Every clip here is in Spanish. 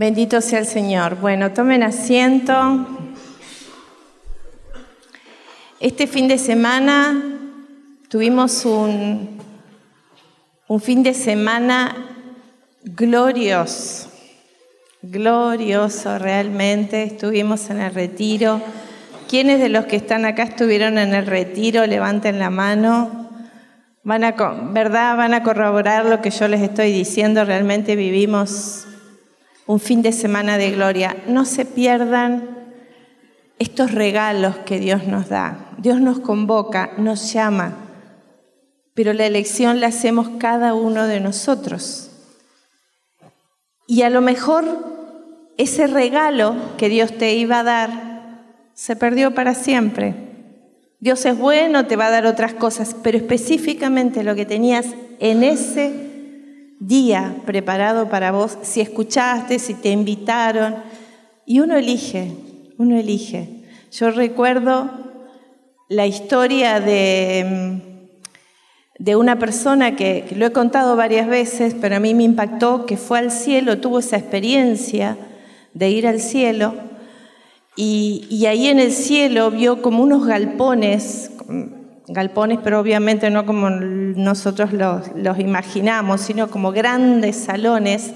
Bendito sea el Señor. Bueno, tomen asiento. Este fin de semana tuvimos un, un fin de semana glorioso, glorioso realmente. Estuvimos en el retiro. ¿Quiénes de los que están acá estuvieron en el retiro? Levanten la mano. Van a, ¿verdad? Van a corroborar lo que yo les estoy diciendo. Realmente vivimos un fin de semana de gloria. No se pierdan estos regalos que Dios nos da. Dios nos convoca, nos llama, pero la elección la hacemos cada uno de nosotros. Y a lo mejor ese regalo que Dios te iba a dar se perdió para siempre. Dios es bueno, te va a dar otras cosas, pero específicamente lo que tenías en ese día preparado para vos, si escuchaste, si te invitaron, y uno elige, uno elige. Yo recuerdo la historia de, de una persona que, lo he contado varias veces, pero a mí me impactó, que fue al cielo, tuvo esa experiencia de ir al cielo, y, y ahí en el cielo vio como unos galpones, galpones, pero obviamente no como nosotros los, imaginamos, sino como grandes salones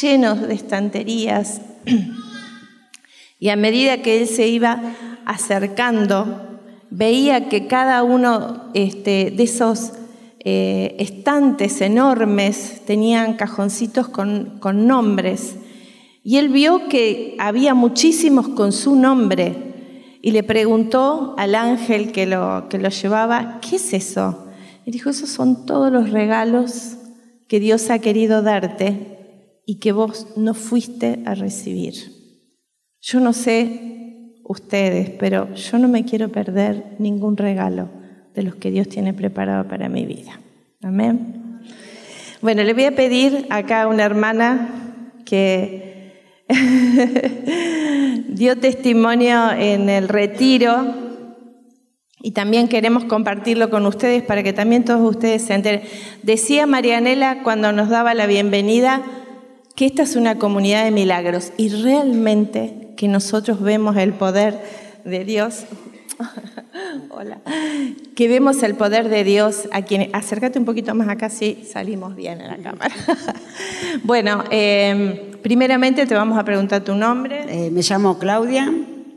llenos de estanterías. Y a medida que él se iba acercando, veía que cada uno este, de esos eh, estantes enormes tenían cajoncitos con, con nombres. Y él vio que había muchísimos con su nombre y le preguntó al ángel que lo, que lo llevaba, ¿qué es eso? Y dijo, esos son todos los regalos que Dios ha querido darte y que vos no fuiste a recibir. Yo no sé ustedes, pero yo no me quiero perder ningún regalo de los que Dios tiene preparado para mi vida. Amén. Bueno, le voy a pedir acá a una hermana que dio testimonio en el retiro y también queremos compartirlo con ustedes para que también todos ustedes se enteren. Decía Marianela cuando nos daba la bienvenida que esta es una comunidad de milagros y realmente que nosotros vemos el poder de Dios. Hola. Que vemos el poder de Dios a quien. Acércate un poquito más acá, sí, salimos bien en la cámara. bueno, eh, Primeramente te vamos a preguntar tu nombre. Eh, me llamo Claudia,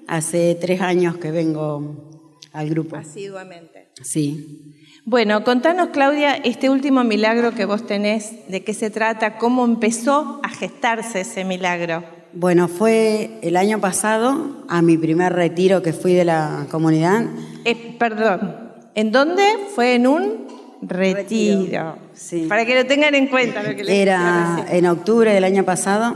hace tres años que vengo al grupo. Asiduamente. Sí. Bueno, contanos Claudia, este último milagro que vos tenés, ¿de qué se trata? ¿Cómo empezó a gestarse ese milagro? Bueno, fue el año pasado, a mi primer retiro que fui de la comunidad. Eh, perdón, ¿en dónde? Fue en un retiro. Sí. Para que lo tengan en cuenta. Lo que les Era en octubre del año pasado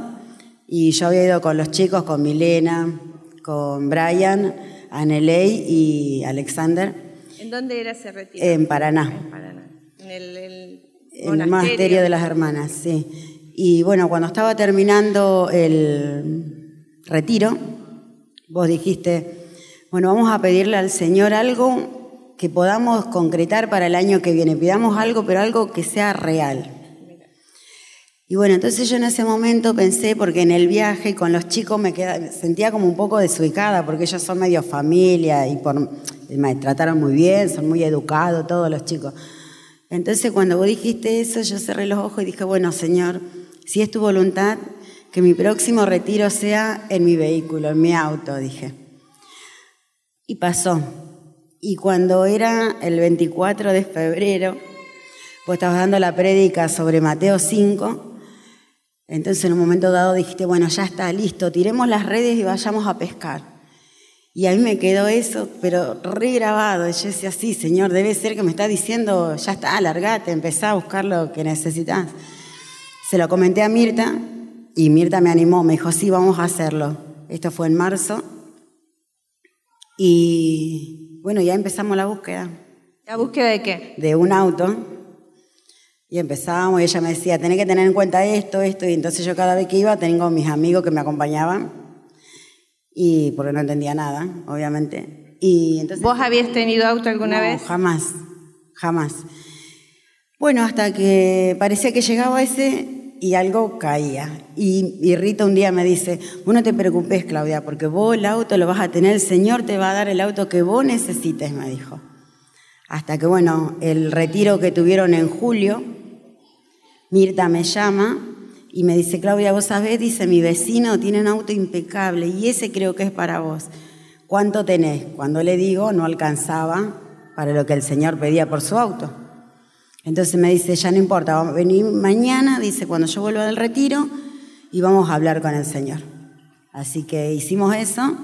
y yo había ido con los chicos, con Milena, con Brian, Aneley y Alexander. ¿En dónde era ese retiro? En Paraná. En Paraná. En el, monasterio. de las hermanas, sí. Y bueno, cuando estaba terminando el retiro, vos dijiste, bueno, vamos a pedirle al Señor algo que podamos concretar para el año que viene. Pidamos algo, pero algo que sea real. Y bueno, entonces yo en ese momento pensé, porque en el viaje con los chicos me sentía como un poco desubicada, porque ellos son medio familia y por, me trataron muy bien, son muy educados todos los chicos. Entonces cuando vos dijiste eso, yo cerré los ojos y dije, bueno, Señor, si es tu voluntad, que mi próximo retiro sea en mi vehículo, en mi auto, dije. Y pasó. Y cuando era el 24 de febrero, pues estabas dando la prédica sobre Mateo 5, entonces en un momento dado dijiste, bueno, ya está, listo, tiremos las redes y vayamos a pescar. Y a mí me quedó eso, pero regrabado. Y yo decía, sí, Señor, debe ser que me está diciendo, ya está, alargate, empezá a buscar lo que necesitas. Se lo comenté a Mirta y Mirta me animó, me dijo, sí, vamos a hacerlo. Esto fue en marzo. Y bueno, ya empezamos la búsqueda. ¿La búsqueda de qué? De un auto. Y empezábamos y ella me decía, tenés que tener en cuenta esto, esto. Y entonces yo cada vez que iba tengo mis amigos que me acompañaban. Y porque no entendía nada, obviamente. Y entonces, ¿Vos habías tenido auto alguna vez? Jamás, jamás. Bueno, hasta que parecía que llegaba ese y algo caía. Y, y, Rita un día me dice, vos no te preocupes, Claudia, porque vos el auto lo vas a tener, el Señor te va a dar el auto que vos necesites, me dijo. Hasta que, bueno, el retiro que tuvieron en julio, Mirta me llama y me dice, Claudia, vos sabés, dice, mi vecino tiene un auto impecable y ese creo que es para vos. ¿Cuánto tenés? Cuando le digo, no alcanzaba para lo que el Señor pedía por su auto. Entonces me dice, ya no importa, vamos a venir mañana, dice, cuando yo vuelva del retiro, y vamos a hablar con el Señor. Así que hicimos eso,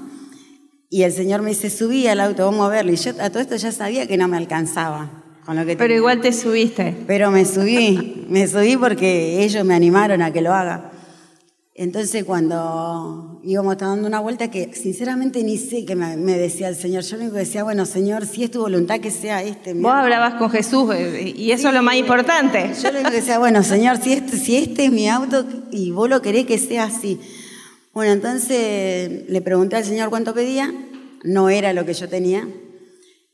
y el Señor me dice, subí al auto, vamos a verlo. Y yo a todo esto ya sabía que no me alcanzaba. Pero igual te subiste. Pero me subí, me subí porque ellos me animaron a que lo haga. Entonces cuando íbamos dando una vuelta que sinceramente ni sé qué me, decía el Señor, yo único decía, bueno Señor, si es tu voluntad que sea este. Vos hablabas con Jesús eh, y eso es lo más importante. Yo le decía, bueno Señor, si este, si este es mi auto y vos lo querés que sea así. Bueno, entonces le pregunté al Señor cuánto pedía, no era lo que yo tenía,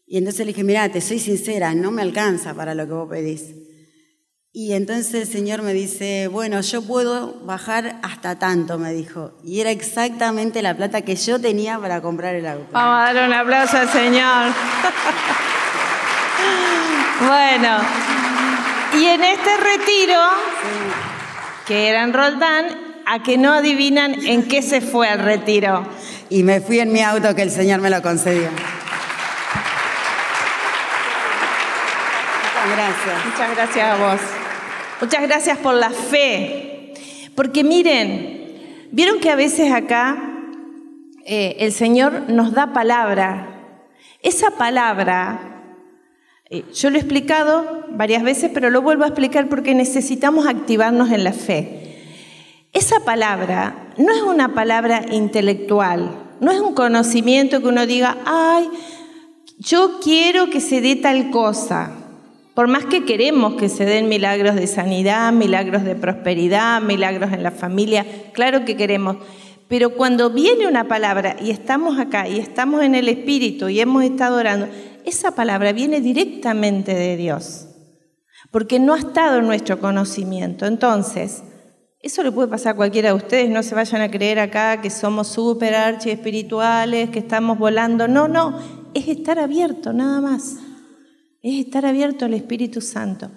y entonces le dije, mira, te soy sincera, no me alcanza para lo que vos pedís. Y entonces el Señor me dice, bueno, yo puedo bajar hasta tanto, me dijo. Y era exactamente la plata que yo tenía para comprar el auto. Vamos a darle un aplauso al Señor. bueno, y en este retiro, que era en Roldán, a que no adivinan en qué se fue al retiro. Y me fui en mi auto que el Señor me lo concedió. Gracias. Muchas gracias a vos. Muchas gracias por la fe. Porque miren, vieron que a veces acá eh, el Señor nos da palabra. Esa palabra, eh, yo lo he explicado varias veces, pero lo vuelvo a explicar porque necesitamos activarnos en la fe. Esa palabra no es una palabra intelectual, no es un conocimiento que uno diga, ay, yo quiero que se dé tal cosa. Por más que queremos que se den milagros de sanidad, milagros de prosperidad, milagros en la familia, claro que queremos. Pero cuando viene una palabra y estamos acá y estamos en el Espíritu y hemos estado orando, esa palabra viene directamente de Dios, porque no ha estado en nuestro conocimiento. Entonces, eso le puede pasar a cualquiera de ustedes, no se vayan a creer acá que somos súper archi espirituales, que estamos volando. No, no, es estar abierto nada más es estar abierto al Espíritu Santo.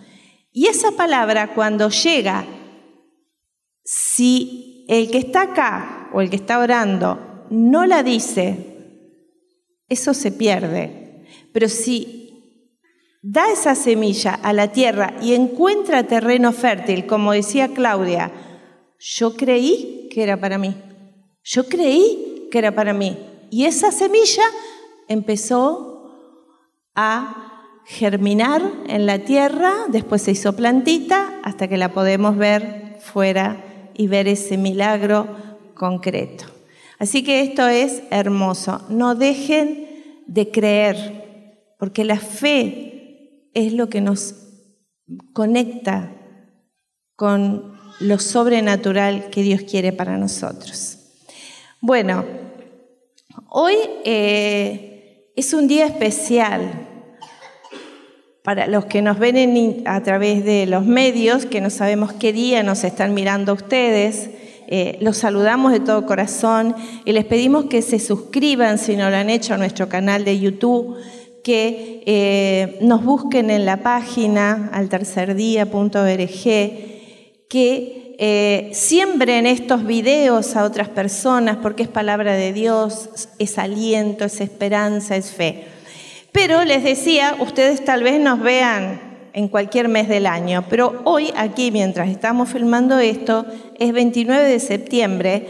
Y esa palabra cuando llega, si el que está acá o el que está orando no la dice, eso se pierde. Pero si da esa semilla a la tierra y encuentra terreno fértil, como decía Claudia, yo creí que era para mí. Yo creí que era para mí. Y esa semilla empezó a germinar en la tierra, después se hizo plantita hasta que la podemos ver fuera y ver ese milagro concreto. Así que esto es hermoso. No dejen de creer, porque la fe es lo que nos conecta con lo sobrenatural que Dios quiere para nosotros. Bueno, hoy eh, es un día especial para los que nos ven a través de los medios, que no sabemos qué día nos están mirando ustedes, eh, los saludamos de todo corazón y les pedimos que se suscriban si no lo han hecho a nuestro canal de YouTube, que eh, nos busquen en la página altercerdía.org, que eh, siembren estos videos a otras personas porque es palabra de Dios, es aliento, es esperanza, es fe. Pero les decía, ustedes tal vez nos vean en cualquier mes del año, pero hoy aquí, mientras estamos filmando esto, es 29 de septiembre,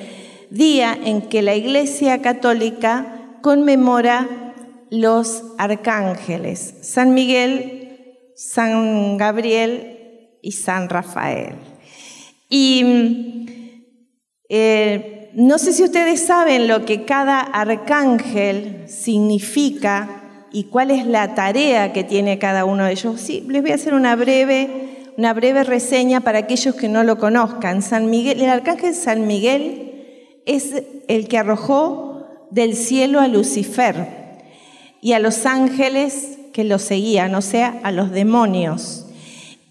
día en que la Iglesia Católica conmemora los arcángeles, San Miguel, San Gabriel y San Rafael. Y eh, no sé si ustedes saben lo que cada arcángel significa y cuál es la tarea que tiene cada uno de ellos. Sí, les voy a hacer una breve, una breve reseña para aquellos que no lo conozcan. San Miguel, el arcángel San Miguel es el que arrojó del cielo a Lucifer y a los ángeles que lo seguían, o sea, a los demonios.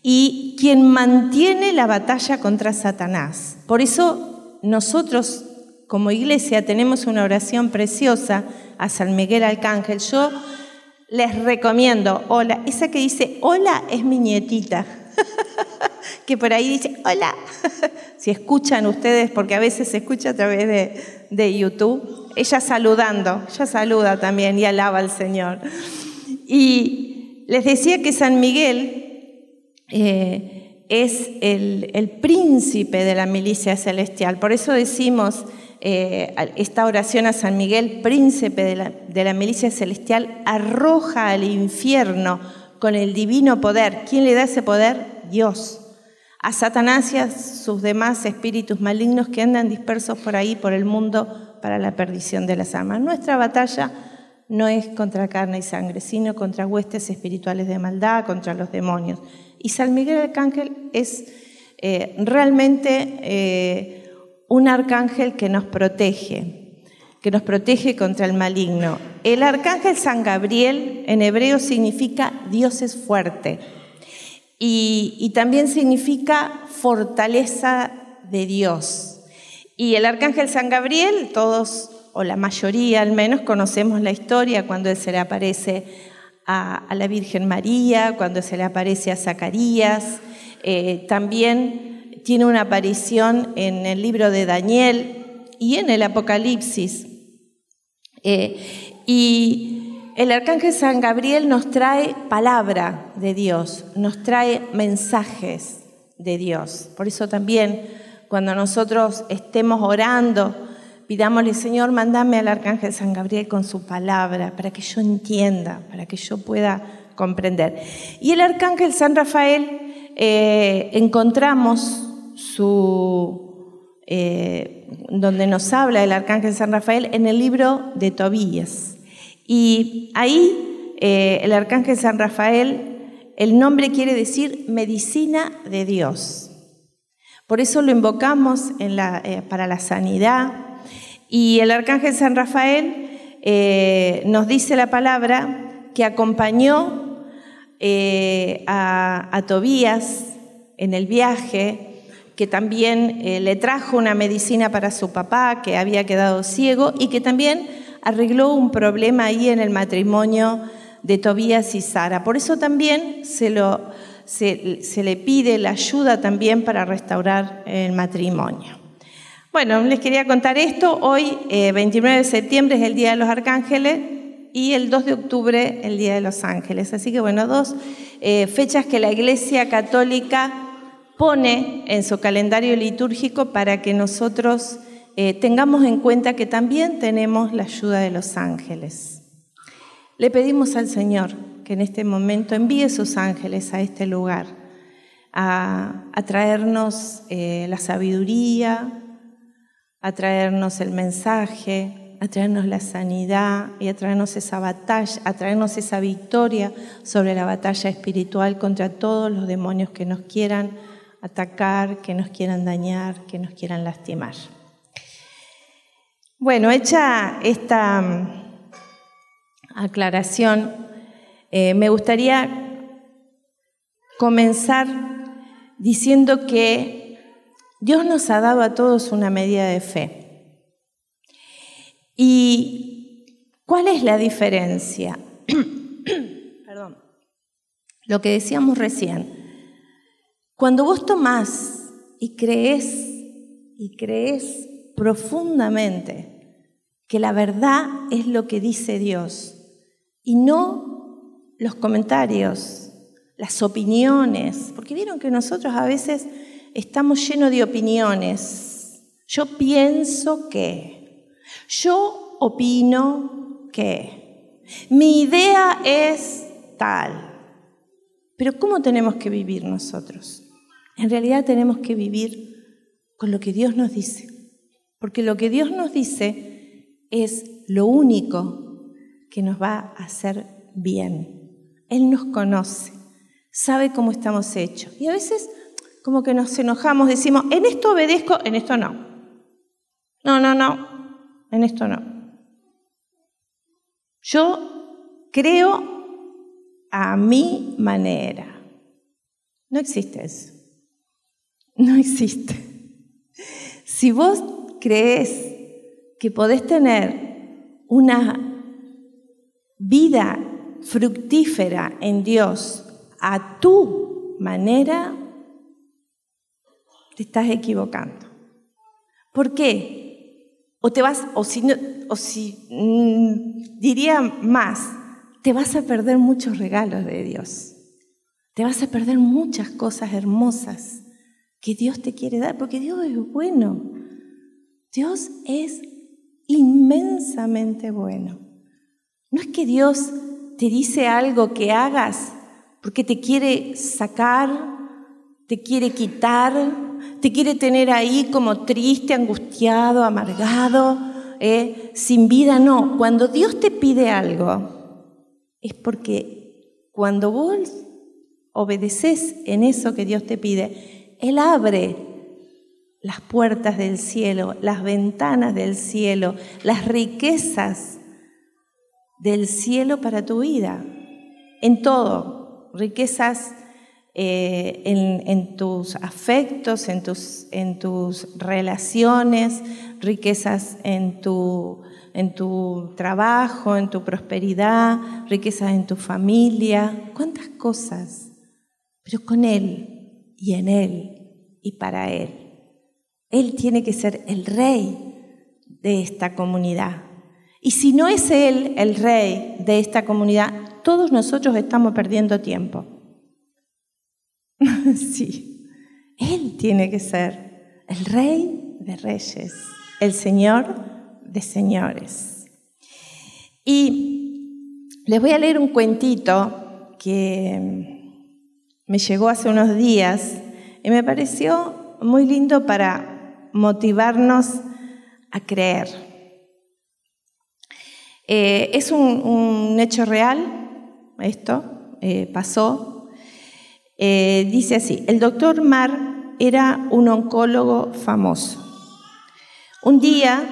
y quien mantiene la batalla contra Satanás. Por eso nosotros como iglesia tenemos una oración preciosa a San Miguel Arcángel. Yo les recomiendo, hola, esa que dice, hola es mi nietita, que por ahí dice, hola, si escuchan ustedes, porque a veces se escucha a través de, de YouTube, ella saludando, ella saluda también y alaba al Señor. Y les decía que San Miguel eh, es el, príncipe de la milicia celestial, por eso decimos eh, esta oración a San Miguel, príncipe de la, milicia celestial, arroja al infierno con el divino poder. ¿Quién le da ese poder? Dios a Satanás y a sus demás espíritus malignos que andan dispersos por ahí, por el mundo, para la perdición de las almas. Nuestra batalla no es contra carne y sangre, sino contra huestes espirituales de maldad, contra los demonios. Y San Miguel Arcángel es eh, realmente eh, un arcángel que nos protege, que nos protege contra el maligno. El arcángel San Gabriel en hebreo significa Dios es fuerte y, también significa fortaleza de Dios. Y el arcángel San Gabriel, todos, o la mayoría al menos, conocemos la historia cuando él se le aparece a, la Virgen María, cuando se le aparece a Zacarías. Eh, también tiene una aparición en el libro de Daniel y en el Apocalipsis. Eh, y el arcángel San Gabriel nos trae palabra de Dios, nos trae mensajes de Dios. Por eso también cuando nosotros estemos orando, pidámosle, Señor, mandame al arcángel San Gabriel con su palabra para que yo entienda, para que yo pueda comprender. Y el arcángel San Rafael, eh, encontramos eh, donde nos habla el arcángel San Rafael en el libro de Tobías. Y ahí eh, el arcángel San Rafael, el nombre quiere decir medicina de Dios. Por eso lo invocamos eh, para la sanidad. Y el arcángel San Rafael nos dice la palabra que acompañó a Tobías en el viaje, que también le trajo una medicina para su papá que había quedado ciego y que también arregló un problema ahí en el matrimonio de Tobías y Sara. Por eso también se, lo, se, le pide la ayuda también para restaurar el matrimonio. Bueno, les quería contar esto. Hoy, 29 eh, de septiembre, es el Día de los Arcángeles y el 2 de octubre el Día de los Ángeles. Así que bueno, dos eh, fechas que la Iglesia Católica pone en su calendario litúrgico para que nosotros eh, tengamos en cuenta que también tenemos la ayuda de los ángeles. Le pedimos al Señor que en este momento envíe sus ángeles a este lugar, a, traernos eh, la sabiduría, a traernos el mensaje, a traernos la sanidad y a traernos esa batalla, a traernos esa victoria sobre la batalla espiritual contra todos los demonios que nos quieran atacar, que nos quieran dañar, que nos quieran lastimar. Bueno, hecha esta mm, aclaración, eh, me gustaría comenzar diciendo que Dios nos ha dado a todos una medida de fe. ¿Y cuál es la diferencia? Perdón. Lo que decíamos recién. Cuando vos tomás y crees y crees profundamente que la verdad es lo que dice Dios y no los comentarios, las opiniones, porque vieron que nosotros a veces estamos llenos de opiniones. Yo pienso que, yo opino que, mi idea es tal. Pero ¿cómo tenemos que vivir nosotros? En realidad tenemos que vivir con lo que Dios nos dice. Porque lo que Dios nos dice es lo único que nos va a hacer bien. Él nos conoce, sabe cómo estamos hechos. Y a veces como que nos enojamos, decimos, en esto obedezco, en esto no. No, no, no, en esto no. Yo creo a mi manera. No existe eso. No existe. Si vos crees que podés tener una vida fructífera en Dios a tu manera, te estás equivocando. ¿Por qué? O te vas, o si, o si mm, diría más, te vas a perder muchos regalos de Dios. Te vas a perder muchas cosas hermosas que Dios te quiere dar, porque Dios es bueno. Dios es inmensamente bueno. No es que Dios te dice algo que hagas porque te quiere sacar, te quiere quitar, te quiere tener ahí como triste, angustiado, amargado, eh, sin vida. No, cuando Dios te pide algo, es porque cuando vos obedeces en eso que Dios te pide, Él abre las puertas del cielo, las ventanas del cielo, las riquezas del cielo para tu vida, en todo, riquezas eh, en, tus afectos, en tus, en tus relaciones, riquezas en tu, en tu trabajo, en tu prosperidad, riquezas en tu familia, cuántas cosas pero con Él y en Él y para Él. Él tiene que ser el rey de esta comunidad. Y si no es Él el rey de esta comunidad, todos nosotros estamos perdiendo tiempo. sí, Él tiene que ser el rey de reyes, el Señor de señores. Y les voy a leer un cuentito que me llegó hace unos días y me pareció muy lindo para motivarnos a creer. Eh, es un, hecho real, esto eh, pasó. Eh, dice así, el doctor Mar era un oncólogo famoso. Un día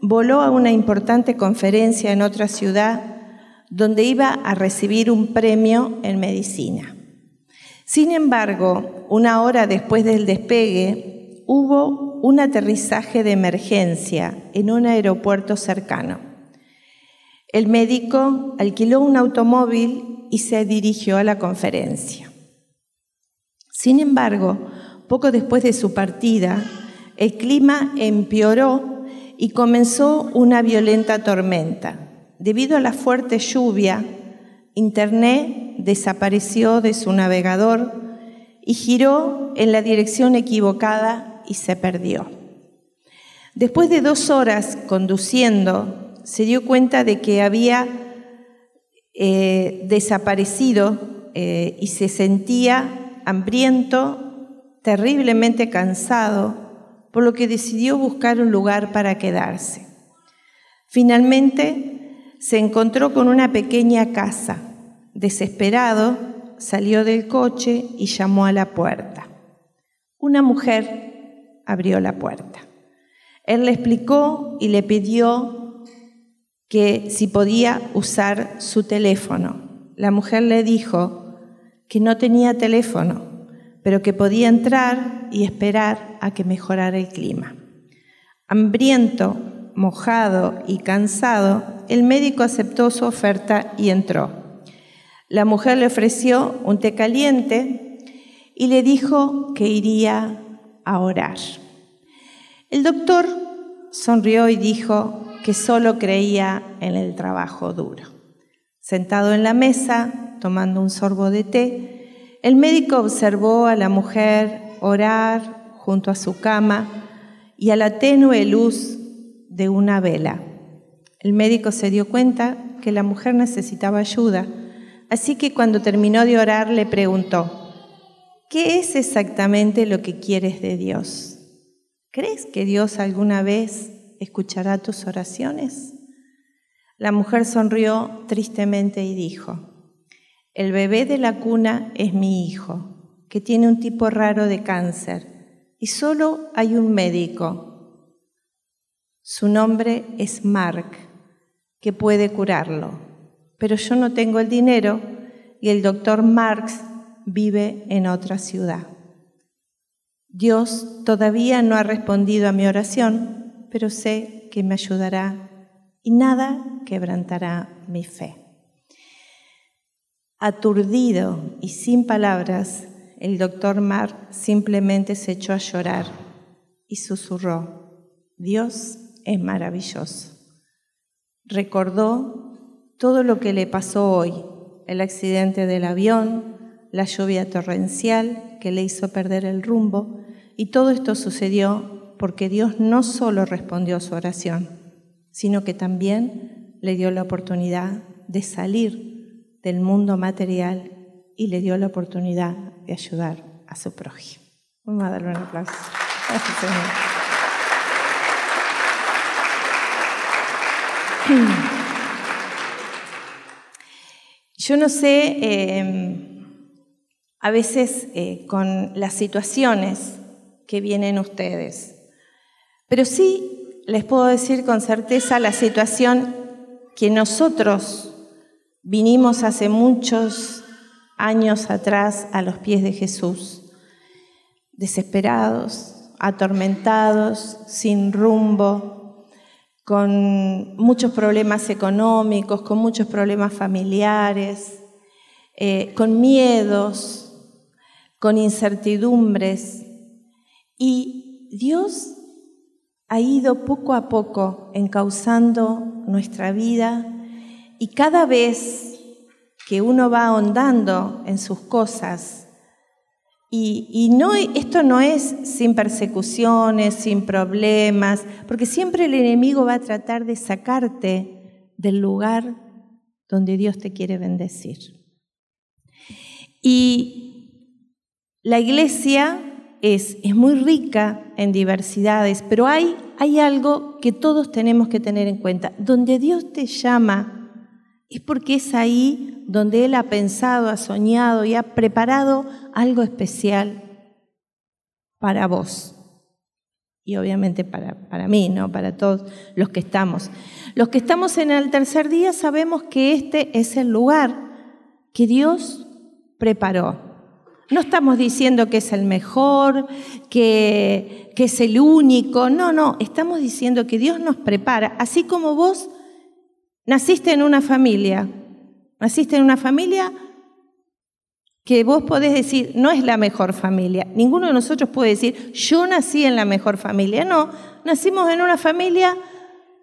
voló a una importante conferencia en otra ciudad donde iba a recibir un premio en medicina. Sin embargo, una hora después del despegue, hubo un aterrizaje de emergencia en un aeropuerto cercano. El médico alquiló un automóvil y se dirigió a la conferencia. Sin embargo, poco después de su partida, el clima empeoró y comenzó una violenta tormenta. Debido a la fuerte lluvia, Internet desapareció de su navegador y giró en la dirección equivocada y se perdió. Después de dos horas conduciendo, se dio cuenta de que había eh, desaparecido eh, y se sentía hambriento, terriblemente cansado, por lo que decidió buscar un lugar para quedarse. Finalmente se encontró con una pequeña casa. Desesperado, salió del coche y llamó a la puerta. Una mujer abrió la puerta. Él le explicó y le pidió que si podía usar su teléfono. La mujer le dijo que no tenía teléfono, pero que podía entrar y esperar a que mejorara el clima. Hambriento, mojado y cansado, el médico aceptó su oferta y entró. La mujer le ofreció un té caliente y le dijo que iría a orar. El doctor sonrió y dijo que solo creía en el trabajo duro. Sentado en la mesa, tomando un sorbo de té, el médico observó a la mujer orar junto a su cama y a la tenue luz de una vela. El médico se dio cuenta que la mujer necesitaba ayuda, así que cuando terminó de orar le preguntó, ¿qué es exactamente lo que quieres de Dios? ¿Crees que Dios alguna vez escuchará tus oraciones? La mujer sonrió tristemente y dijo, el bebé de la cuna es mi hijo, que tiene un tipo raro de cáncer, y solo hay un médico. Su nombre es Mark que puede curarlo. Pero yo no tengo el dinero y el doctor Marx vive en otra ciudad. Dios todavía no ha respondido a mi oración, pero sé que me ayudará y nada quebrantará mi fe. Aturdido y sin palabras, el doctor Mar simplemente se echó a llorar y susurró, Dios es maravilloso. Recordó todo lo que le pasó hoy, el accidente del avión, la lluvia torrencial que le hizo perder el rumbo, y todo esto sucedió porque Dios no solo respondió a su oración, sino que también le dio la oportunidad de salir del mundo material y le dio la oportunidad de ayudar a su prójimo. Vamos a darle un aplauso. Gracias, Señor. Yo no sé, eh, a veces eh, con las situaciones que vienen ustedes, pero sí les puedo decir con certeza la situación que nosotros vinimos hace muchos años atrás a los pies de Jesús, desesperados, atormentados, sin rumbo, con muchos problemas económicos, con muchos problemas familiares, eh, con miedos, con incertidumbres. Y Dios ha ido poco a poco encauzando nuestra vida y cada vez que uno va ahondando en sus cosas, y, esto no es sin persecuciones, sin problemas, porque siempre el enemigo va a tratar de sacarte del lugar donde Dios te quiere bendecir. Y la iglesia es, muy rica en diversidades, pero hay algo que todos tenemos que tener en cuenta. Donde Dios te llama es porque es ahí donde Él ha pensado, ha soñado y ha preparado algo especial para vos. Y obviamente para, para mí, ¿no? Para todos los que estamos. Los que estamos en el tercer día sabemos que este es el lugar que Dios preparó. No estamos diciendo que es el mejor, que, que, es el único, no, no, estamos diciendo que Dios nos prepara, así como vos naciste en una familia, naciste en una familia que vos podés decir, no es la mejor familia. Ninguno de nosotros puede decir, yo nací en la mejor familia. No, nacimos en una familia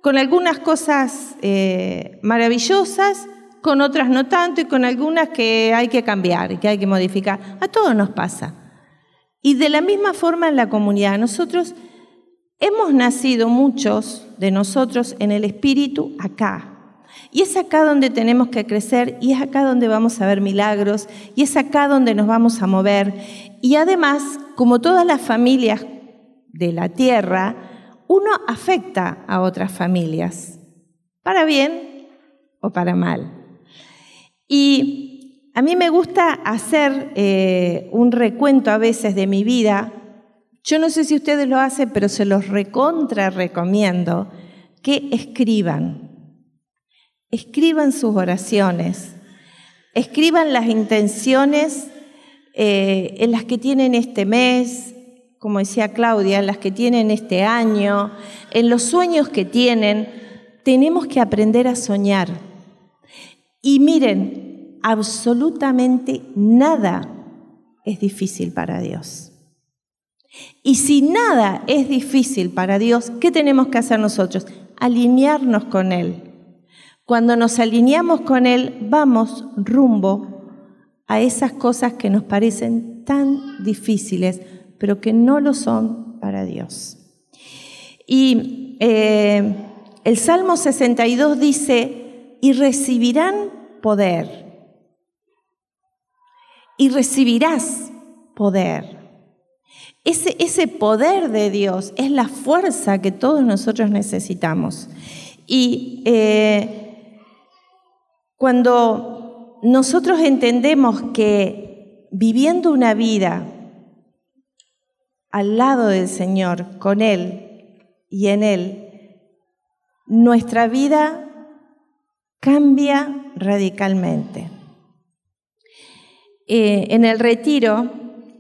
con algunas cosas eh, maravillosas, con otras no tanto y con algunas que hay que cambiar que hay que modificar. A todos nos pasa. Y de la misma forma en la comunidad, nosotros hemos nacido muchos de nosotros en el espíritu acá, y es acá donde tenemos que crecer y es acá donde vamos a ver milagros y es acá donde nos vamos a mover. Y además, como todas las familias de la tierra, uno afecta a otras familias, para bien o para mal. Y a mí me gusta hacer eh, un recuento a veces de mi vida. Yo no sé si ustedes lo hacen, pero se los recontra recomiendo que escriban escriban sus oraciones, escriban las intenciones eh, en las que tienen este mes, como decía Claudia, en las que tienen este año, en los sueños que tienen. Tenemos que aprender a soñar. Y miren, absolutamente nada es difícil para Dios. Y si nada es difícil para Dios, ¿qué tenemos que hacer nosotros? Alinearnos con Él. Cuando nos alineamos con Él, vamos rumbo a esas cosas que nos parecen tan difíciles, pero que no lo son para Dios. Y eh, el Salmo 62 dice, y recibirán poder, y recibirás poder. Ese, ese poder de Dios es la fuerza que todos nosotros necesitamos. Y eh, cuando nosotros entendemos que viviendo una vida al lado del Señor, con Él y en Él, nuestra vida cambia radicalmente. Eh, en el retiro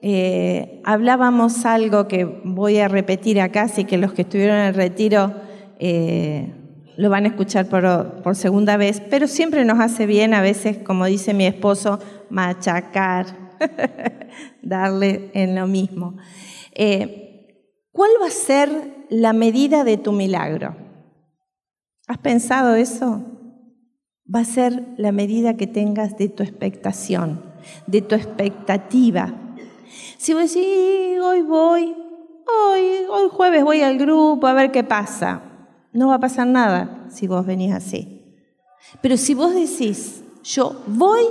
eh, hablábamos algo que voy a repetir acá, así que los que estuvieron en el retiro eh, lo van a escuchar por, por, segunda vez, pero siempre nos hace bien a veces, como dice mi esposo, machacar, darle en lo mismo. ¿Cuál va a ser la medida de tu milagro? ¿Has pensado eso? Va a ser la medida que tengas de tu expectación, de tu expectativa. Si vos decís, hoy voy, hoy, hoy jueves voy al grupo a ver qué pasa, no va a pasar nada si vos venís así. Pero si vos decís, yo voy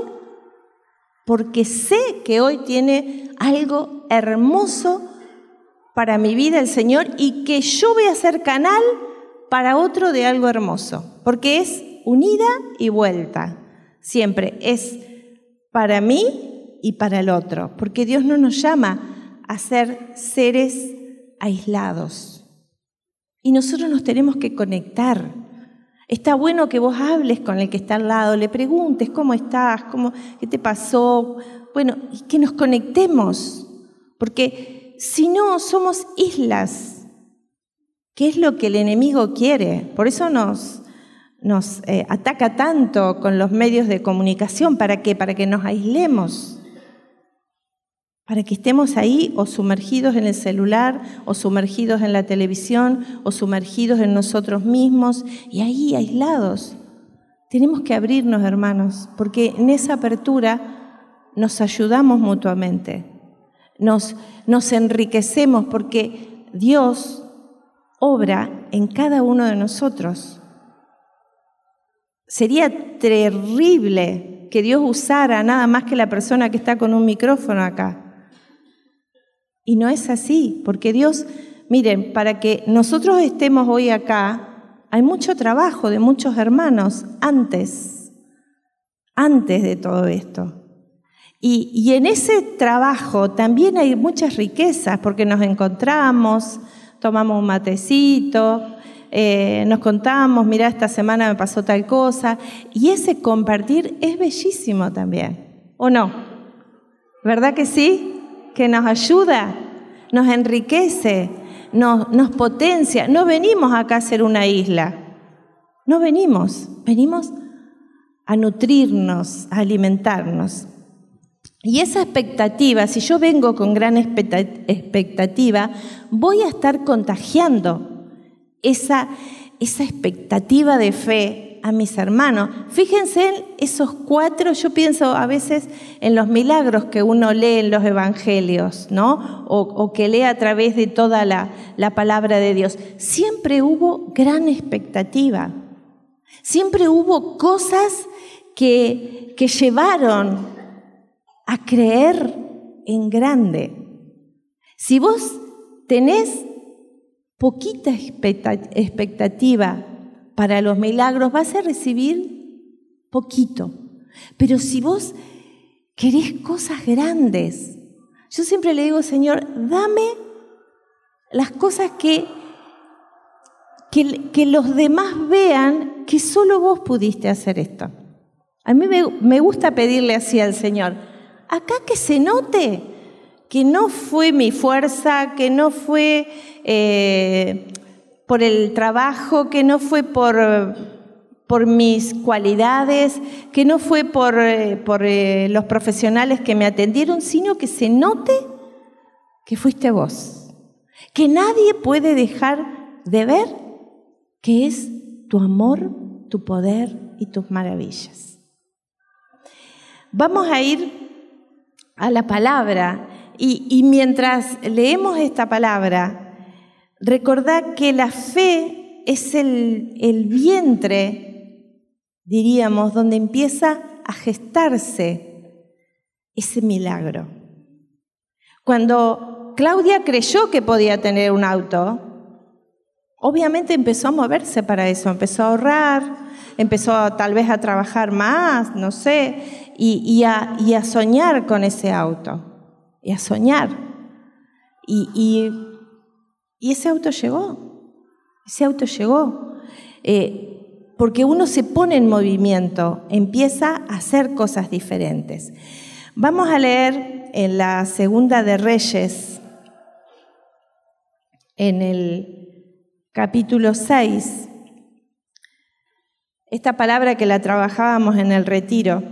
porque sé que hoy tiene algo hermoso para mi vida el Señor y que yo voy a ser canal para otro de algo hermoso, porque es unida y vuelta. Siempre es para mí y para el otro, porque Dios no nos llama a ser seres aislados. Y nosotros nos tenemos que conectar. Está bueno que vos hables con el que está al lado, le preguntes cómo estás, cómo, qué te pasó. Bueno, y que nos conectemos, porque si no, somos islas. ¿Qué es lo que el enemigo quiere? Por eso nos, nos eh, ataca tanto con los medios de comunicación. ¿Para qué? Para que nos aislemos. Para que estemos ahí o sumergidos en el celular, o sumergidos en la televisión, o sumergidos en nosotros mismos y ahí aislados. Tenemos que abrirnos, hermanos, porque en esa apertura nos ayudamos mutuamente nos, nos enriquecemos porque Dios obra en cada uno de nosotros. Sería terrible que Dios usara nada más que la persona que está con un micrófono acá. Y no es así, porque Dios, miren, para que nosotros estemos hoy acá, hay mucho trabajo de muchos hermanos antes, antes de todo esto. Y, en ese trabajo también hay muchas riquezas, porque nos encontramos, tomamos un matecito, eh, nos contamos, mira, esta semana me pasó tal cosa, y ese compartir es bellísimo también, ¿o no? ¿Verdad que sí? Que nos ayuda, nos enriquece, nos, nos potencia. No venimos acá a ser una isla, no venimos, venimos a nutrirnos, a alimentarnos. Y esa expectativa, si yo vengo con gran expectativa, voy a estar contagiando esa, esa expectativa de fe a mis hermanos. Fíjense en esos cuatro, yo pienso a veces en los milagros que uno lee en los evangelios, ¿no? O, que lee a través de toda la, la palabra de Dios. Siempre hubo gran expectativa. Siempre hubo cosas que, que llevaron a creer en grande. Si vos tenés poquita expectativa para los milagros, vas a recibir poquito. Pero si vos querés cosas grandes, yo siempre le digo, Señor, dame las cosas que, que, los demás vean que solo vos pudiste hacer esto. A mí me, gusta pedirle así al Señor, acá que se note que no fue mi fuerza, que no fue eh, por el trabajo, que no fue por, por mis cualidades, que no fue por, eh, por eh, los profesionales que me atendieron, sino que se note que fuiste vos. Que nadie puede dejar de ver que es tu amor, tu poder y tus maravillas. Vamos a ir a la palabra. Y, mientras leemos esta palabra, recordad que la fe es el, el vientre, diríamos, donde empieza a gestarse ese milagro. Cuando Claudia creyó que podía tener un auto, obviamente empezó a moverse para eso, empezó a ahorrar, empezó tal vez a trabajar más, no sé, y, a, soñar con ese auto, y a soñar. Y, ese auto llegó, ese auto llegó. Eh, porque uno se pone en movimiento, empieza a hacer cosas diferentes. Vamos a leer en la segunda de Reyes, en el capítulo 6, esta palabra que la trabajábamos en el retiro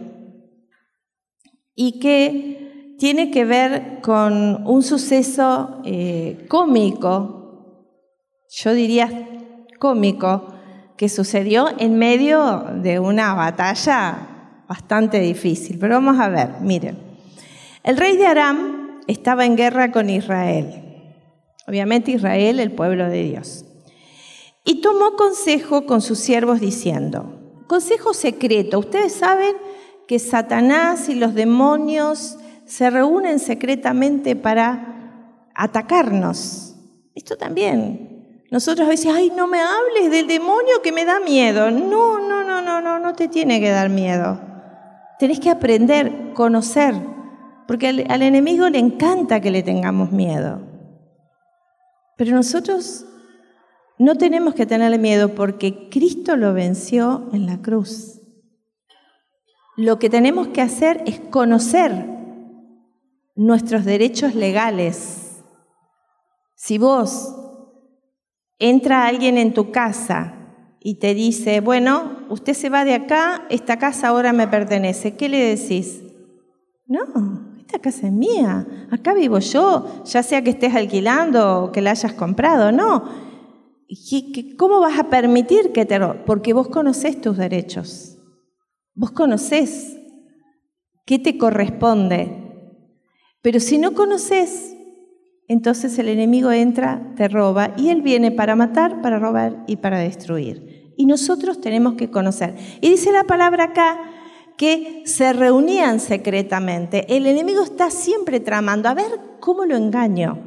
y que tiene que ver con un suceso eh, cómico, yo diría cómico, que sucedió en medio de una batalla bastante difícil. Pero vamos a ver, miren. El rey de Aram estaba en guerra con Israel. Obviamente Israel, el pueblo de Dios. Y tomó consejo con sus siervos diciendo, consejo secreto, ustedes saben que Satanás y los demonios se reúnen secretamente para atacarnos. Esto también nosotros a veces, ay, no me hables del demonio que me da miedo. No, no, no, no, no, no te tiene que dar miedo. Tenés que aprender, conocer, porque al, al enemigo le encanta que le tengamos miedo. Pero nosotros no tenemos que tenerle miedo porque Cristo lo venció en la cruz. Lo que tenemos que hacer es conocer nuestros derechos legales. Si vos entra alguien en tu casa y te dice, bueno, usted se va de acá, esta casa ahora me pertenece, ¿qué le decís? No, esta casa es mía, acá vivo yo, ya sea que estés alquilando o que la hayas comprado, no. ¿Cómo vas a permitir que te... Porque vos conocés tus derechos, vos conocés qué te corresponde, pero si no conoces, entonces el enemigo entra, te roba y él viene para matar, para robar y para destruir. Y nosotros tenemos que conocer. Y dice la palabra acá que se reunían secretamente. El enemigo está siempre tramando, a ver cómo lo engaño,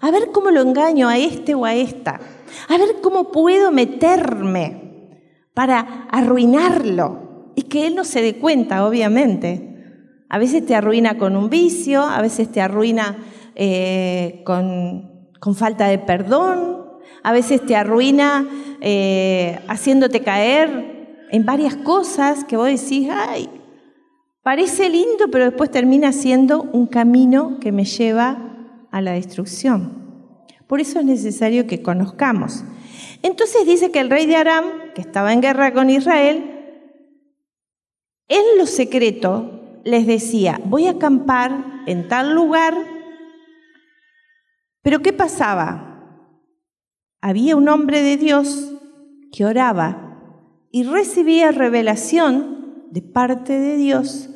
a ver cómo lo engaño a este o a esta, a ver cómo puedo meterme para arruinarlo y que él no se dé cuenta, obviamente. A veces te arruina con un vicio, a veces te arruina eh, con, falta de perdón, a veces te arruina eh, haciéndote caer en varias cosas que vos decís, ay, parece lindo, pero después termina siendo un camino que me lleva a la destrucción. Por eso es necesario que conozcamos. Entonces dice que el rey de Aram, que estaba en guerra con Israel, en lo secreto les decía, voy a acampar en tal lugar pero ¿qué pasaba? Había un hombre de Dios que oraba y recibía revelación de parte de Dios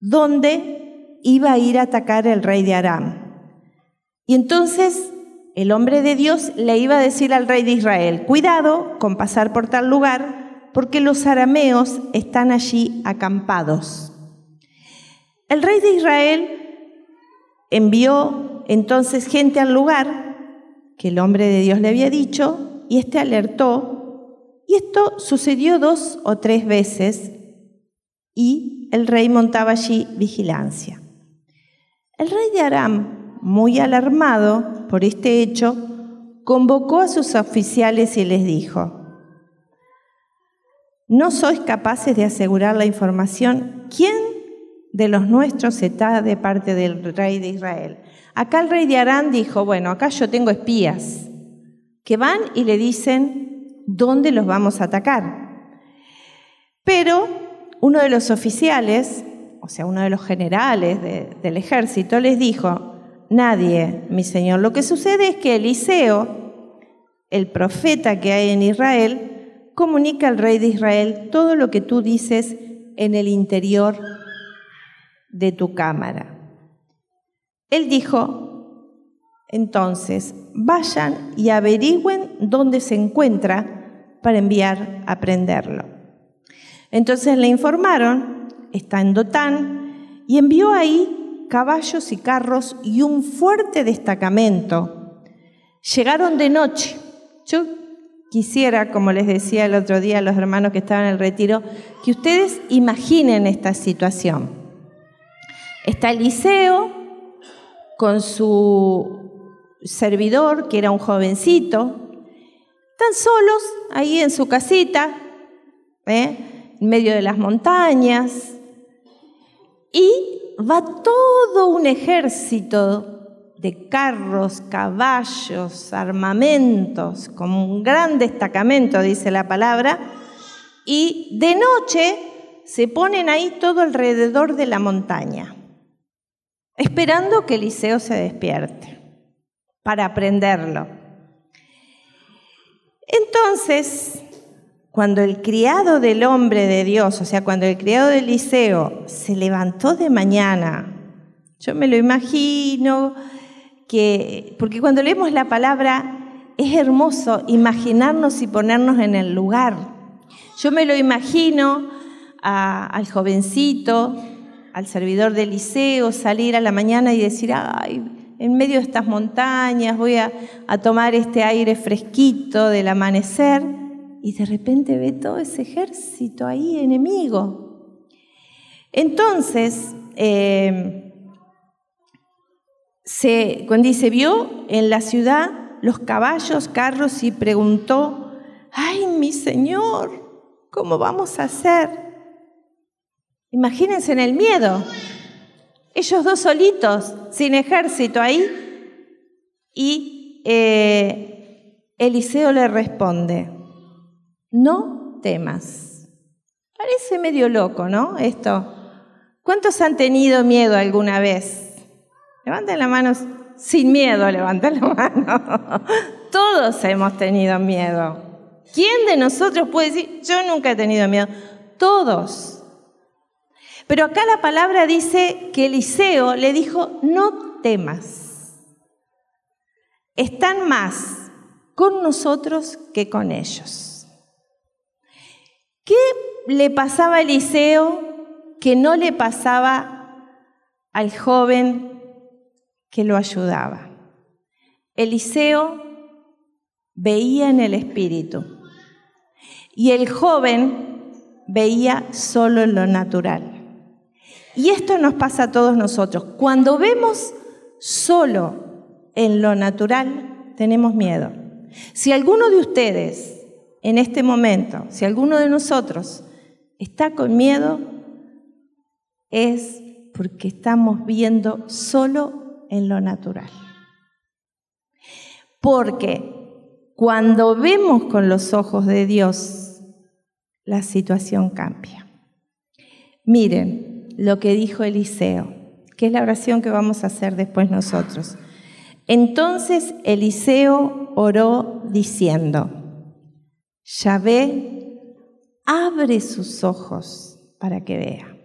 donde iba a ir a atacar el rey de Aram. Y entonces el hombre de Dios le iba a decir al rey de Israel, cuidado con pasar por tal lugar, porque los arameos están allí acampados. El rey de Israel envió entonces gente al lugar que el hombre de Dios le había dicho y éste alertó. Y esto sucedió dos o tres veces y el rey montaba allí vigilancia. El rey de Aram, muy alarmado por este hecho, convocó a sus oficiales y les dijo, ¿no sois capaces de asegurar la información? ¿Quién de los nuestros está de parte del rey de Israel? Acá el rey de Arán dijo, bueno, acá yo tengo espías que van y le dicen dónde los vamos a atacar. Pero uno de los oficiales, o sea, uno de los generales del ejército, les dijo, nadie, mi señor, lo que sucede es que Eliseo, el profeta que hay en Israel, comunica al rey de Israel todo lo que tú dices en el interior de tu cámara. Él dijo, entonces, vayan y averigüen dónde se encuentra para enviar a prenderlo. Entonces le informaron, está en Dotán, y envió ahí caballos y carros y un fuerte destacamento. Llegaron de noche. Yo quisiera, como les decía el otro día a los hermanos que estaban en el retiro, que ustedes imaginen esta situación. Está Eliseo, con su servidor, que era un jovencito, tan solos ahí en su casita, ¿eh? en medio de las montañas, y va todo un ejército de carros, caballos, armamentos, como un gran destacamento, dice la palabra, y de noche se ponen ahí todo alrededor de la montaña, esperando que Eliseo se despierte para aprenderlo. Entonces, cuando el criado del hombre de Dios, o sea, cuando el criado de Eliseo se levantó de mañana, yo me lo imagino que, porque cuando leemos la palabra es hermoso imaginarnos y ponernos en el lugar. Yo me lo imagino al jovencito, al servidor de Eliseo, salir a la mañana y decir, ay, en medio de estas montañas voy a tomar este aire fresquito del amanecer y de repente ve todo ese ejército ahí enemigo. Entonces, se, cuando dice, vio en la ciudad los caballos, carros y preguntó, ay mi Señor, ¿cómo vamos a hacer? Imagínense en el miedo, ellos dos solitos, sin ejército ahí, y eh, Eliseo le responde, no temas. Parece medio loco, ¿no? Esto. ¿Cuántos han tenido miedo alguna vez? Levanten la mano sin miedo, levanten la mano. Todos hemos tenido miedo. ¿Quién de nosotros puede decir, yo nunca he tenido miedo? Todos. Pero acá la palabra dice que Eliseo le dijo, no temas. Están más con nosotros que con ellos. ¿Qué le pasaba a Eliseo que no le pasaba al joven que lo ayudaba? Eliseo veía en el espíritu y el joven veía solo en lo natural. Y esto nos pasa a todos nosotros. Cuando vemos solo en lo natural, tenemos miedo. Si alguno de ustedes en este momento, si alguno de nosotros está con miedo, es porque estamos viendo solo en lo natural. Porque cuando vemos con los ojos de Dios, la situación cambia. Miren lo que dijo Eliseo, que es la oración que vamos a hacer después nosotros. Entonces Eliseo oró diciendo, Yahvé abre sus ojos para que vea.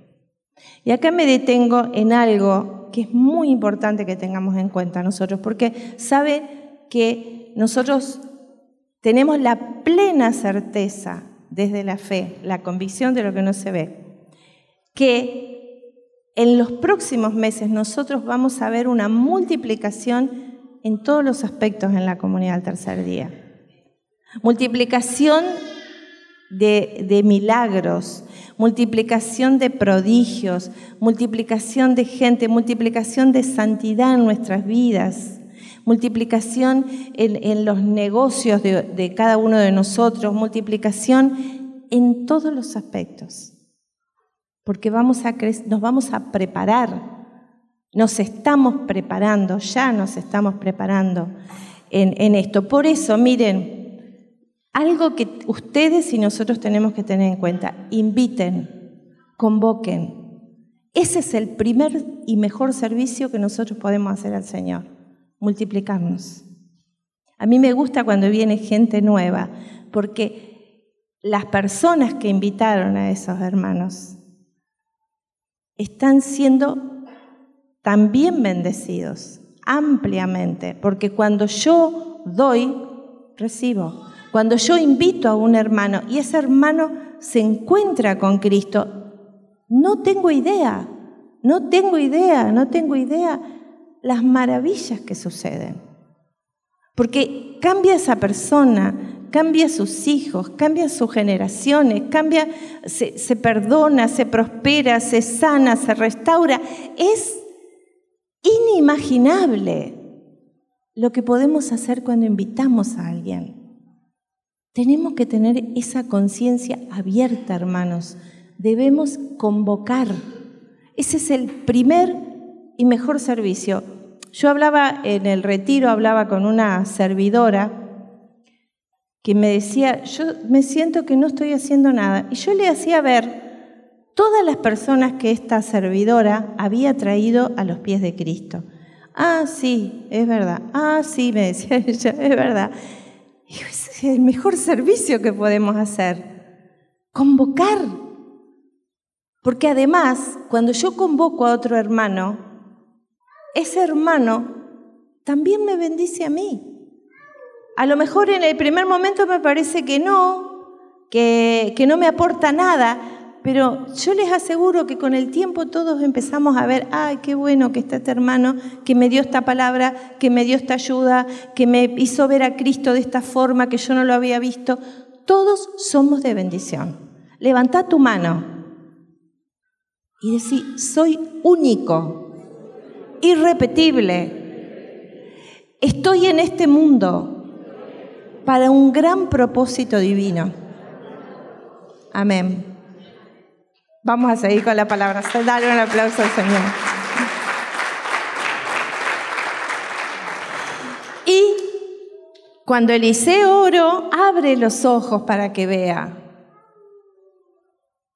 Y acá me detengo en algo que es muy importante que tengamos en cuenta nosotros, porque sabe que nosotros tenemos la plena certeza desde la fe, la convicción de lo que no se ve, que en los próximos meses nosotros vamos a ver una multiplicación en todos los aspectos en la comunidad del tercer día. Multiplicación de, milagros, multiplicación de prodigios, multiplicación de gente, multiplicación de santidad en nuestras vidas, multiplicación en, los negocios de, cada uno de nosotros, multiplicación en todos los aspectos. Porque vamos a nos vamos a preparar, nos estamos preparando, ya nos estamos preparando en, en esto. Por eso, miren, algo que ustedes y nosotros tenemos que tener en cuenta, inviten, convoquen. Ese es el primer y mejor servicio que nosotros podemos hacer al Señor, multiplicarnos. A mí me gusta cuando viene gente nueva, porque las personas que invitaron a esos hermanos están siendo también bendecidos ampliamente, porque cuando yo doy, recibo. Cuando yo invito a un hermano y ese hermano se encuentra con Cristo, no tengo idea, no tengo idea, no tengo idea las maravillas que suceden. Porque cambia esa persona, cambia sus hijos, cambia sus generaciones, cambia, se, se, perdona, se prospera, se sana, se restaura. Es inimaginable lo que podemos hacer cuando invitamos a alguien. Tenemos que tener esa conciencia abierta, hermanos. Debemos convocar. Ese es el primer y mejor servicio. Yo hablaba en el retiro, hablaba con una servidora que me decía, yo me siento que no estoy haciendo nada. Y yo le hacía ver todas las personas que esta servidora había traído a los pies de Cristo. Ah, sí, es verdad. Ah, sí, me decía ella, es verdad. Y es el mejor servicio que podemos hacer. Convocar. Porque además, cuando yo convoco a otro hermano, ese hermano también me bendice a mí. A lo mejor en el primer momento me parece que no, que, no me aporta nada, pero yo les aseguro que con el tiempo todos empezamos a ver, ay, qué bueno que está este hermano, que me dio esta palabra, que me dio esta ayuda, que me hizo ver a Cristo de esta forma que yo no lo había visto. Todos somos de bendición. Levanta tu mano y decir, soy único, irrepetible. Estoy en este mundo para un gran propósito divino. Amén. Vamos a seguir con la palabra. Dale un aplauso al Señor. Y cuando Eliseo oro, abre los ojos para que vea.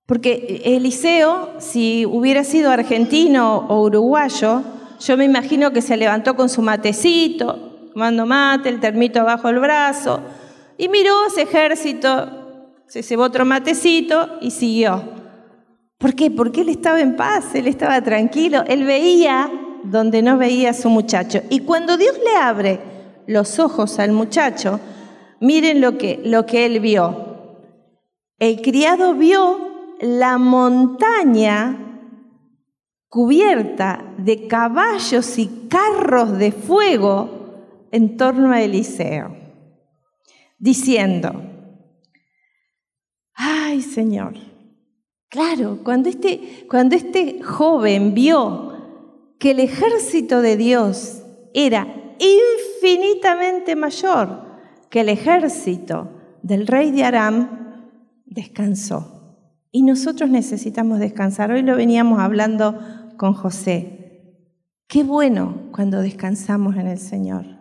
Porque Eliseo, si hubiera sido argentino o uruguayo, yo me imagino que se levantó con su matecito, tomando mate, el termito bajo el brazo, y miró ese ejército, se llevó otro matecito y siguió. ¿Por qué? Porque él estaba en paz, él estaba tranquilo, él veía donde no veía a su muchacho. Y cuando Dios le abre los ojos al muchacho, miren lo que, lo que él vio. El criado vio la montaña cubierta de caballos y carros de fuego en torno a Eliseo, diciendo, ay Señor, claro, cuando este, cuando este joven vio que el ejército de Dios era infinitamente mayor que el ejército del rey de Aram, descansó. Y nosotros necesitamos descansar. Hoy lo veníamos hablando con José. Qué bueno cuando descansamos en el Señor.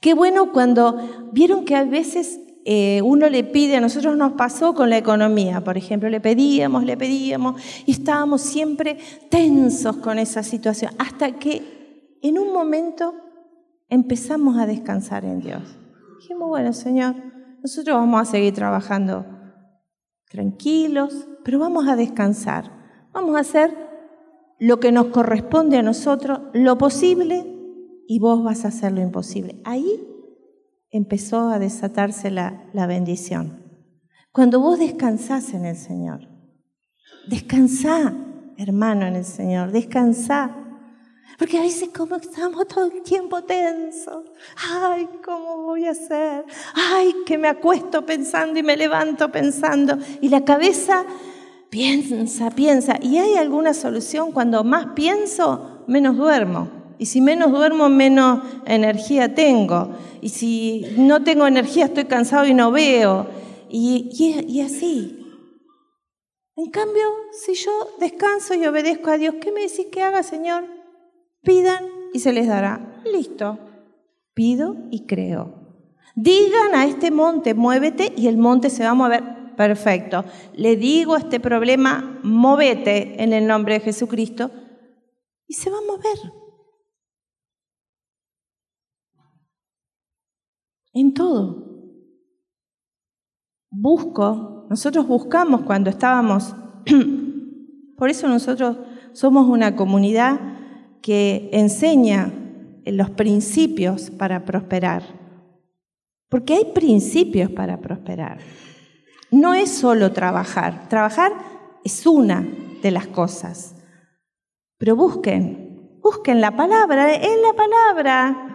Qué bueno cuando vieron que a veces eh, uno le pide, a nosotros nos pasó con la economía, por ejemplo, le pedíamos, le pedíamos y estábamos siempre tensos con esa situación, hasta que en un momento empezamos a descansar en Dios. Dijimos, bueno, Señor, nosotros vamos a seguir trabajando tranquilos, pero vamos a descansar, vamos a hacer lo que nos corresponde a nosotros, lo posible y vos vas a hacer lo imposible. Ahí empezó a desatarse la, la bendición. Cuando vos descansás en el Señor, descansá, hermano, en el Señor, descansá. Porque a veces como estamos todo el tiempo tensos. Ay, ¿cómo voy a hacer? Ay, que me acuesto pensando y me levanto pensando. Y la cabeza piensa, piensa. ¿Y hay alguna solución? Cuando más pienso, menos duermo. Y si menos duermo, menos energía tengo. Y si no tengo energía, estoy cansado y no veo. Y, así. En cambio, si yo descanso y obedezco a Dios, ¿qué me decís que haga, Señor? Pidan y se les dará. Listo. Pido y creo. Digan a este monte, muévete y el monte se va a mover. Perfecto. Le digo a este problema, móvete en el nombre de Jesucristo y se va a mover. En todo. Busco, nosotros buscamos cuando estábamos, por eso nosotros somos una comunidad que enseña los principios para prosperar. Porque hay principios para prosperar. No es solo trabajar. Trabajar es una de las cosas. Pero busquen, busquen la palabra, en la palabra.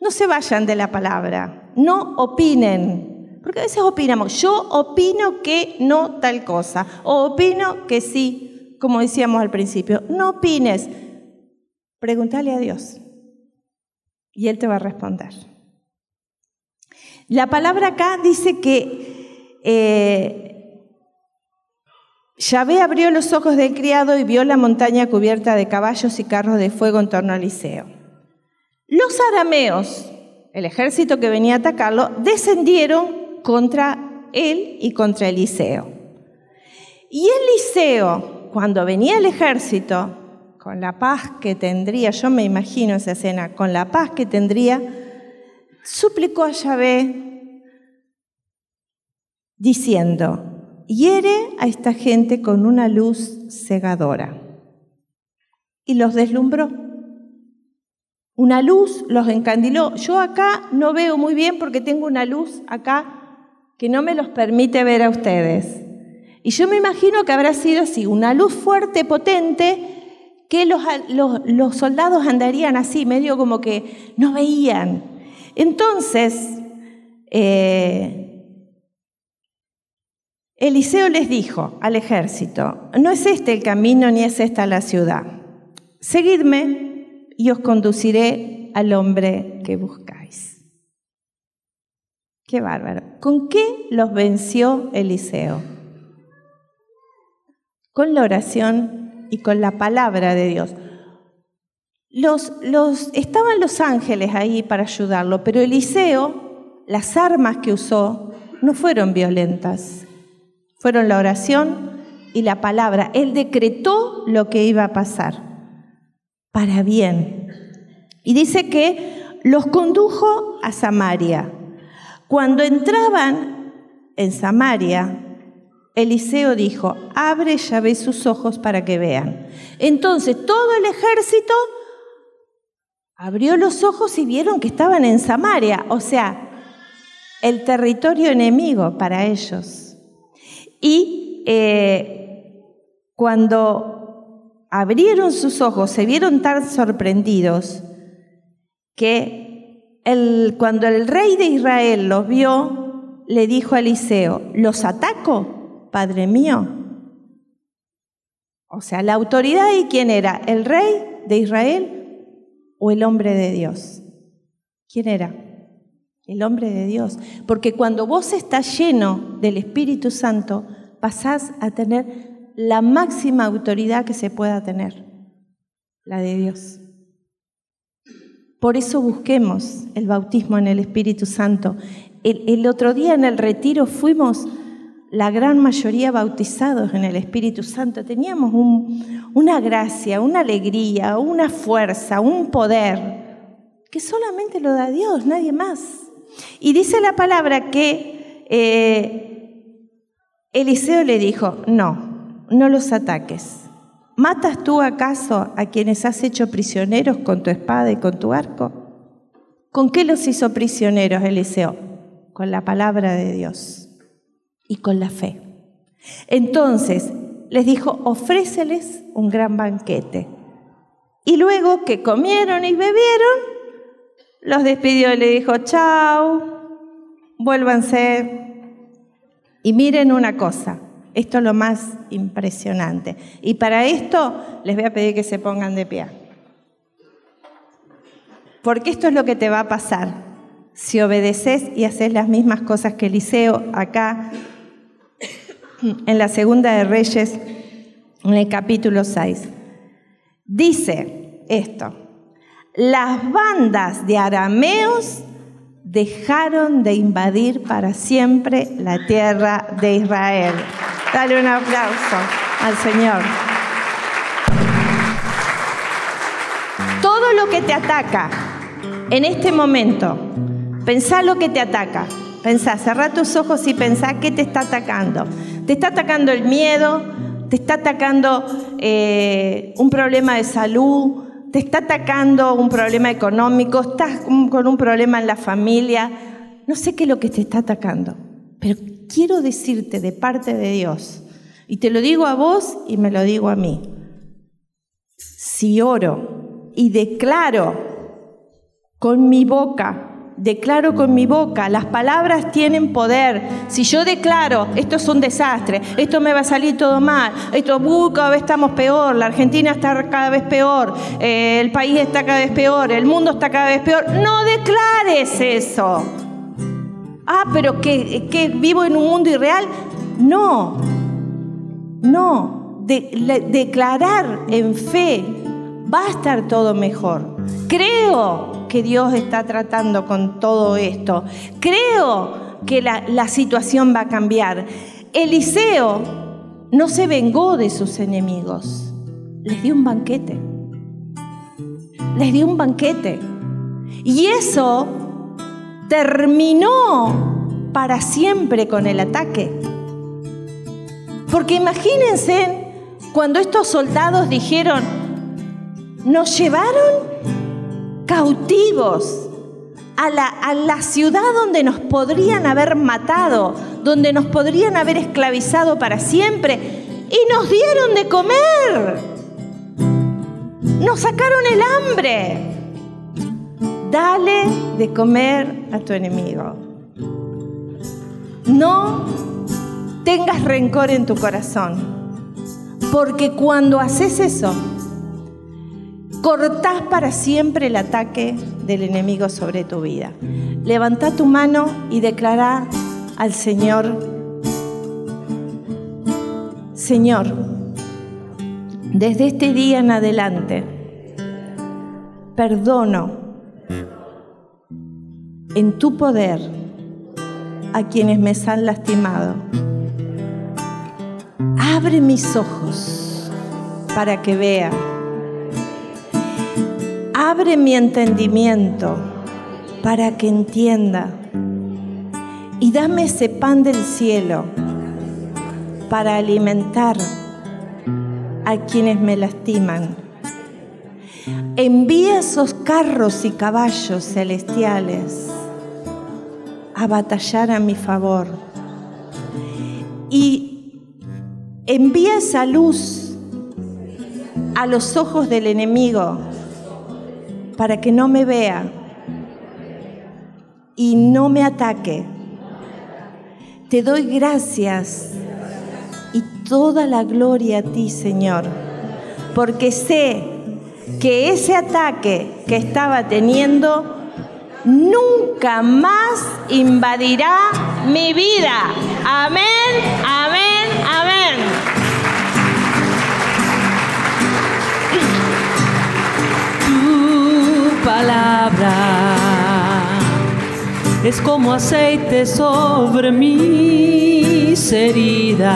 No se vayan de la palabra no opinen. Porque a veces opinamos, yo opino que no tal cosa, o opino que sí, como decíamos al principio. No opines, pregúntale a Dios y Él te va a responder. La palabra acá dice que, eh, Yahvé abrió los ojos del criado y vio la montaña cubierta de caballos y carros de fuego en torno a Eliseo. Los arameos, el ejército que venía a atacarlo, descendieron contra él y contra Eliseo. Y Eliseo, cuando venía el ejército, con la paz que tendría, yo me imagino esa escena, con la paz que tendría, suplicó a Yahvé diciendo, hiere a esta gente con una luz cegadora. Y los deslumbró. Una luz los encandiló. Yo acá no veo muy bien porque tengo una luz acá que no me los permite ver a ustedes. Y yo me imagino que habrá sido así, una luz fuerte, potente, que los, soldados andarían así, medio como que no veían. Entonces, eh, Eliseo les dijo al ejército, no es este el camino ni es esta la ciudad. Seguidme y os conduciré al hombre que buscáis. Qué bárbaro. ¿Con qué los venció Eliseo? Con la oración y con la palabra de Dios. Los, los, estaban los ángeles ahí para ayudarlo, pero Eliseo, las armas que usó no fueron violentas, fueron la oración y la palabra. Él decretó lo que iba a pasar para bien. Y dice que los condujo a Samaria. Cuando entraban en Samaria, Eliseo dijo, abre ve sus ojos para que vean. Entonces todo el ejército abrió los ojos y vieron que estaban en Samaria, o sea, el territorio enemigo para ellos. Y eh, cuando abrieron sus ojos, se vieron tan sorprendidos que cuando el rey de Israel los vio, le dijo a Eliseo, ¿los ataco, padre mío? O sea, la autoridad y quién era, el rey de Israel o el hombre de Dios? ¿Quién era? El hombre de Dios. Porque cuando vos estás lleno del Espíritu Santo, pasás a tener la máxima autoridad que se pueda tener, la de Dios. Por eso busquemos el bautismo en el Espíritu Santo. El, otro día en el retiro fuimos la gran mayoría bautizados en el Espíritu Santo, teníamos una gracia, una alegría, una fuerza, un poder que solamente lo da Dios, nadie más. Y dice la palabra que eh, Eliseo le dijo, no, no los ataques. ¿Matas tú acaso a quienes has hecho prisioneros con tu espada y con tu arco? ¿Con qué los hizo prisioneros Eliseo? Con la palabra de Dios y con la fe. Entonces les dijo, ofréceles un gran banquete. Y luego que comieron y bebieron, los despidió y le dijo, chao, vuélvanse. Y miren una cosa, esto es lo más impresionante. Y para esto les voy a pedir que se pongan de pie. Porque esto es lo que te va a pasar si obedeces y haces las mismas cosas que Eliseo acá en la segunda de Reyes, en el capítulo 6. Dice esto, las bandas de arameos dejaron de invadir para siempre la tierra de Israel. Dale un aplauso al Señor. Todo lo que te ataca en este momento, pensá lo que te ataca. Pensá, cerrá tus ojos y pensá qué te está atacando. Te está atacando el miedo, te está atacando eh, un problema de salud, te está atacando un problema económico, estás con un problema en la familia. No sé qué es lo que te está atacando, pero quiero decirte de parte de Dios, y te lo digo a vos y me lo digo a mí, si oro y declaro con mi boca declaro con mi boca, las palabras tienen poder. Si yo declaro, esto es un desastre, esto me va a salir todo mal, esto uh, cada vez estamos peor, la Argentina está cada vez peor, eh, el país está cada vez peor, el mundo está cada vez peor, no declares eso. Ah, pero que, que vivo en un mundo irreal. No. No, declarar en fe, va a estar todo mejor. Creo que Dios está tratando con todo esto. Creo que la, situación va a cambiar. Eliseo no se vengó de sus enemigos, les dio un banquete. Les dio un banquete. Y eso terminó para siempre con el ataque. Porque imagínense cuando estos soldados dijeron, nos llevaron cautivos a la, a la, ciudad donde nos podrían haber matado, donde nos podrían haber esclavizado para siempre, y nos dieron de comer. Nos sacaron el hambre. Dale de comer a tu enemigo. No tengas rencor en tu corazón, porque cuando haces eso, cortás para siempre el ataque del enemigo sobre tu vida. Levanta tu mano y declara al Señor, Señor, desde este día en adelante, perdono en tu poder a quienes me han lastimado. Abre mis ojos para que vea Abre mi entendimiento para que entienda. Y dame ese pan del cielo para alimentar a quienes me lastiman. Envía esos carros y caballos celestiales a batallar a mi favor. Y envía esa luz a los ojos del enemigo para que no me vea y no me ataque. Te doy gracias y toda la gloria a ti, Señor, porque sé que ese ataque que estaba teniendo nunca más invadirá mi vida. Amén, amén, amén. Palabra. Es como aceite sobre mis heridas